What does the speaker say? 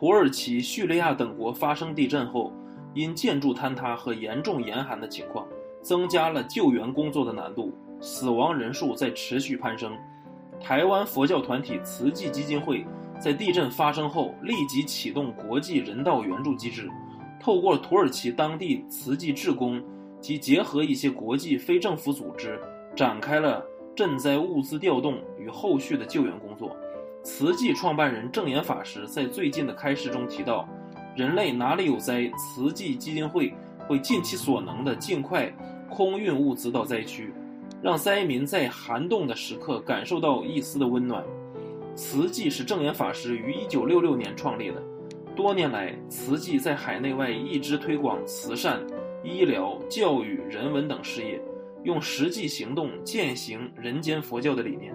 土耳其、叙利亚等国发生地震后，因建筑坍塌和严重严寒的情况，增加了救援工作的难度，死亡人数在持续攀升。台湾佛教团体慈济基金会在地震发生后立即启动国际人道援助机制，透过土耳其当地慈济志工及结合一些国际非政府组织，展开了赈灾物资调动与后续的救援工作。慈济创办人正言法师在最近的开示中提到：“人类哪里有灾，慈济基金会会尽其所能的尽快空运物资到灾区。”让灾民在寒冻的时刻感受到一丝的温暖。慈济是正言法师于1966年创立的，多年来，慈济在海内外一直推广慈善、医疗、教育、人文等事业，用实际行动践行人间佛教的理念。